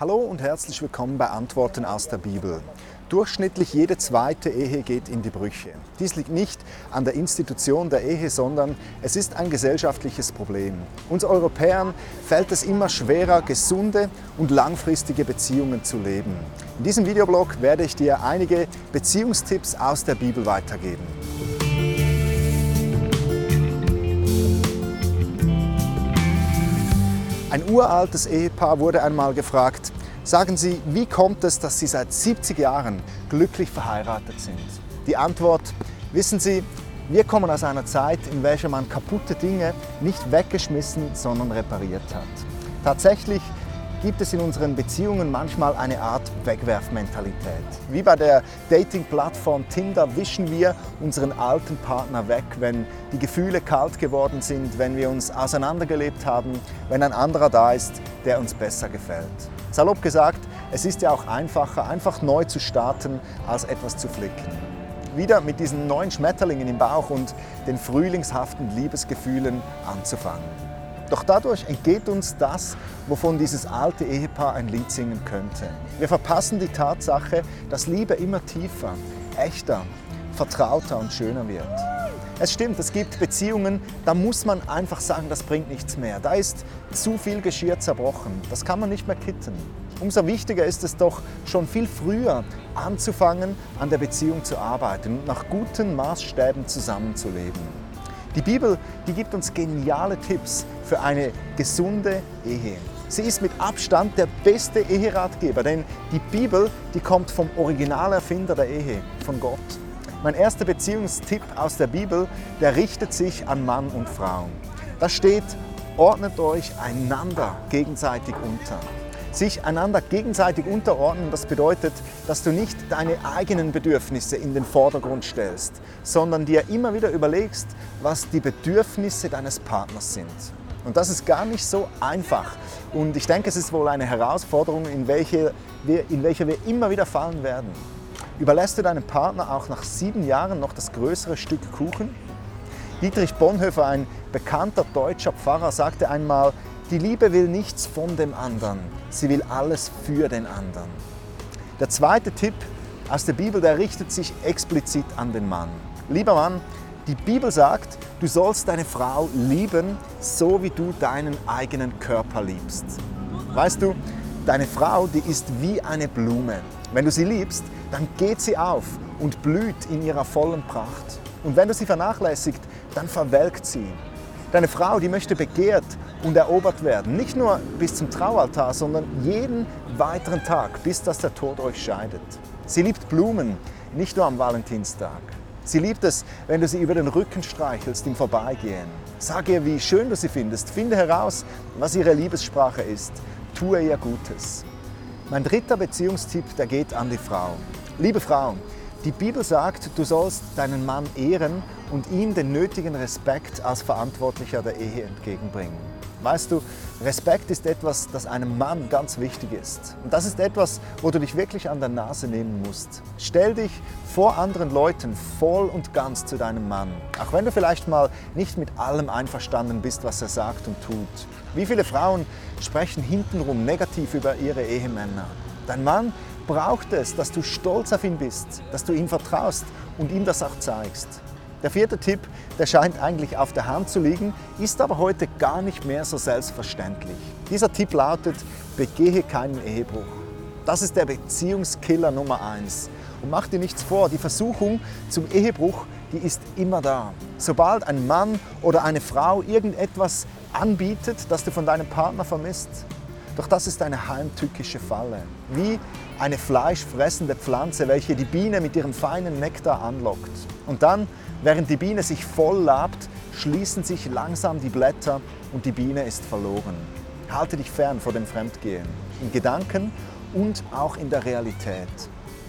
Hallo und herzlich willkommen bei Antworten aus der Bibel. Durchschnittlich jede zweite Ehe geht in die Brüche. Dies liegt nicht an der Institution der Ehe, sondern es ist ein gesellschaftliches Problem. Uns Europäern fällt es immer schwerer, gesunde und langfristige Beziehungen zu leben. In diesem Videoblog werde ich dir einige Beziehungstipps aus der Bibel weitergeben. Ein uraltes Ehepaar wurde einmal gefragt, sagen Sie, wie kommt es, dass Sie seit 70 Jahren glücklich verheiratet sind? Die Antwort, wissen Sie, wir kommen aus einer Zeit, in welcher man kaputte Dinge nicht weggeschmissen, sondern repariert hat. Tatsächlich gibt es in unseren Beziehungen manchmal eine Art Wegwerfmentalität. Wie bei der Dating-Plattform Tinder wischen wir unseren alten Partner weg, wenn die Gefühle kalt geworden sind, wenn wir uns auseinandergelebt haben, wenn ein anderer da ist, der uns besser gefällt. Salopp gesagt, es ist ja auch einfacher, einfach neu zu starten, als etwas zu flicken. Wieder mit diesen neuen Schmetterlingen im Bauch und den frühlingshaften Liebesgefühlen anzufangen. Doch dadurch entgeht uns das, wovon dieses alte Ehepaar ein Lied singen könnte. Wir verpassen die Tatsache, dass Liebe immer tiefer, echter, vertrauter und schöner wird. Es stimmt, es gibt Beziehungen, da muss man einfach sagen, das bringt nichts mehr. Da ist zu viel Geschirr zerbrochen. Das kann man nicht mehr kitten. Umso wichtiger ist es doch, schon viel früher anzufangen, an der Beziehung zu arbeiten und nach guten Maßstäben zusammenzuleben. Die Bibel, die gibt uns geniale Tipps für eine gesunde Ehe. Sie ist mit Abstand der beste Eheratgeber, denn die Bibel, die kommt vom Originalerfinder der Ehe, von Gott. Mein erster Beziehungstipp aus der Bibel, der richtet sich an Mann und Frau. Da steht, ordnet euch einander gegenseitig unter sich einander gegenseitig unterordnen. Das bedeutet, dass du nicht deine eigenen Bedürfnisse in den Vordergrund stellst, sondern dir immer wieder überlegst, was die Bedürfnisse deines Partners sind. Und das ist gar nicht so einfach. Und ich denke, es ist wohl eine Herausforderung, in welche wir, in welche wir immer wieder fallen werden. Überlässt du deinem Partner auch nach sieben Jahren noch das größere Stück Kuchen? Dietrich Bonhoeffer, ein bekannter deutscher Pfarrer, sagte einmal, die Liebe will nichts von dem anderen, sie will alles für den anderen. Der zweite Tipp aus der Bibel, der richtet sich explizit an den Mann. Lieber Mann, die Bibel sagt, du sollst deine Frau lieben, so wie du deinen eigenen Körper liebst. Weißt du, deine Frau, die ist wie eine Blume. Wenn du sie liebst, dann geht sie auf und blüht in ihrer vollen Pracht. Und wenn du sie vernachlässigt, dann verwelkt sie. Deine Frau, die möchte begehrt und erobert werden. Nicht nur bis zum Traualtar, sondern jeden weiteren Tag, bis dass der Tod euch scheidet. Sie liebt Blumen, nicht nur am Valentinstag. Sie liebt es, wenn du sie über den Rücken streichelst im Vorbeigehen. Sag ihr, wie schön du sie findest. Finde heraus, was ihre Liebessprache ist. Tue ihr Gutes. Mein dritter Beziehungstipp, der geht an die Frau. Liebe Frau, die Bibel sagt, du sollst deinen Mann ehren und ihm den nötigen Respekt als Verantwortlicher der Ehe entgegenbringen. Weißt du, Respekt ist etwas, das einem Mann ganz wichtig ist. Und das ist etwas, wo du dich wirklich an der Nase nehmen musst. Stell dich vor anderen Leuten voll und ganz zu deinem Mann. Auch wenn du vielleicht mal nicht mit allem einverstanden bist, was er sagt und tut. Wie viele Frauen sprechen hintenrum negativ über ihre Ehemänner? Dein Mann braucht es, dass du stolz auf ihn bist, dass du ihm vertraust und ihm das auch zeigst. Der vierte Tipp, der scheint eigentlich auf der Hand zu liegen, ist aber heute gar nicht mehr so selbstverständlich. Dieser Tipp lautet, begehe keinen Ehebruch. Das ist der Beziehungskiller Nummer eins. Und mach dir nichts vor, die Versuchung zum Ehebruch, die ist immer da. Sobald ein Mann oder eine Frau irgendetwas anbietet, das du von deinem Partner vermisst, doch das ist eine heimtückische Falle, wie eine fleischfressende Pflanze, welche die Biene mit ihrem feinen Nektar anlockt. Und dann, während die Biene sich voll labt, schließen sich langsam die Blätter und die Biene ist verloren. Halte dich fern vor dem Fremdgehen, in Gedanken und auch in der Realität.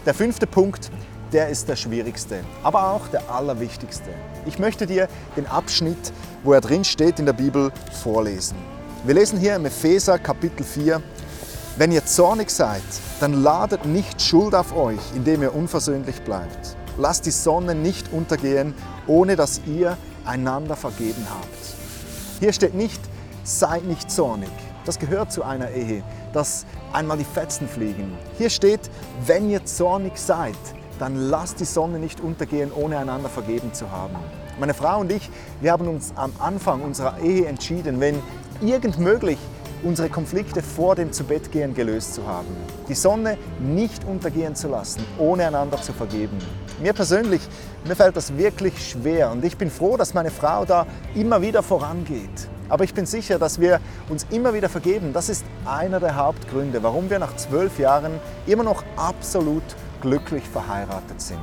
Der fünfte Punkt, der ist der schwierigste, aber auch der allerwichtigste. Ich möchte dir den Abschnitt, wo er drin steht in der Bibel, vorlesen. Wir lesen hier im Epheser Kapitel 4, wenn ihr zornig seid, dann ladet nicht Schuld auf euch, indem ihr unversöhnlich bleibt. Lasst die Sonne nicht untergehen, ohne dass ihr einander vergeben habt. Hier steht nicht, seid nicht zornig. Das gehört zu einer Ehe, dass einmal die Fetzen fliegen. Hier steht, wenn ihr zornig seid, dann lasst die Sonne nicht untergehen, ohne einander vergeben zu haben. Meine Frau und ich, wir haben uns am Anfang unserer Ehe entschieden, wenn irgend möglich, unsere Konflikte vor dem Zubettgehen gelöst zu haben. Die Sonne nicht untergehen zu lassen, ohne einander zu vergeben. Mir persönlich, mir fällt das wirklich schwer und ich bin froh, dass meine Frau da immer wieder vorangeht. Aber ich bin sicher, dass wir uns immer wieder vergeben. Das ist einer der Hauptgründe, warum wir nach zwölf Jahren immer noch absolut glücklich verheiratet sind.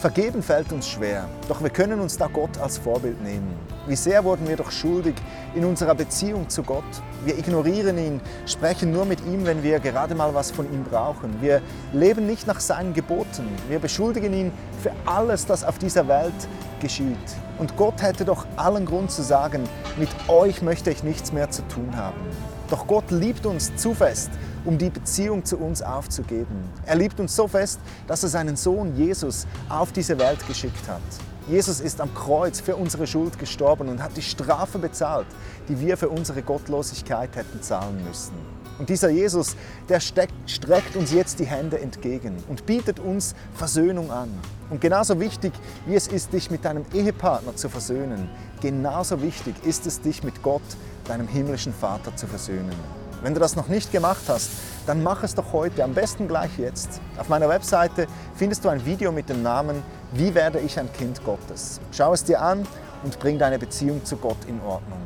Vergeben fällt uns schwer, doch wir können uns da Gott als Vorbild nehmen. Wie sehr wurden wir doch schuldig in unserer Beziehung zu Gott. Wir ignorieren ihn, sprechen nur mit ihm, wenn wir gerade mal was von ihm brauchen. Wir leben nicht nach seinen Geboten. Wir beschuldigen ihn für alles, das auf dieser Welt geschieht. Und Gott hätte doch allen Grund zu sagen, mit euch möchte ich nichts mehr zu tun haben. Doch Gott liebt uns zu fest, um die Beziehung zu uns aufzugeben. Er liebt uns so fest, dass er seinen Sohn Jesus auf diese Welt geschickt hat. Jesus ist am Kreuz für unsere Schuld gestorben und hat die Strafe bezahlt, die wir für unsere Gottlosigkeit hätten zahlen müssen. Und dieser Jesus, der streckt uns jetzt die Hände entgegen und bietet uns Versöhnung an. Und genauso wichtig, wie es ist, dich mit deinem Ehepartner zu versöhnen, genauso wichtig ist es, dich mit Gott, deinem himmlischen Vater, zu versöhnen. Wenn du das noch nicht gemacht hast, dann mach es doch heute, am besten gleich jetzt. Auf meiner Webseite findest du ein Video mit dem Namen Wie werde ich ein Kind Gottes? Schau es dir an und bring deine Beziehung zu Gott in Ordnung.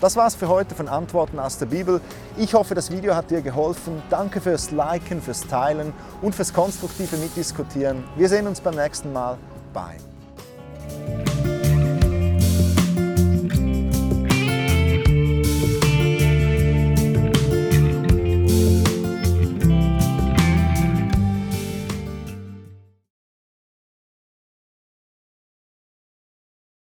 Das war's für heute von Antworten aus der Bibel. Ich hoffe, das Video hat dir geholfen. Danke fürs Liken, fürs Teilen und fürs konstruktive Mitdiskutieren. Wir sehen uns beim nächsten Mal. Bye.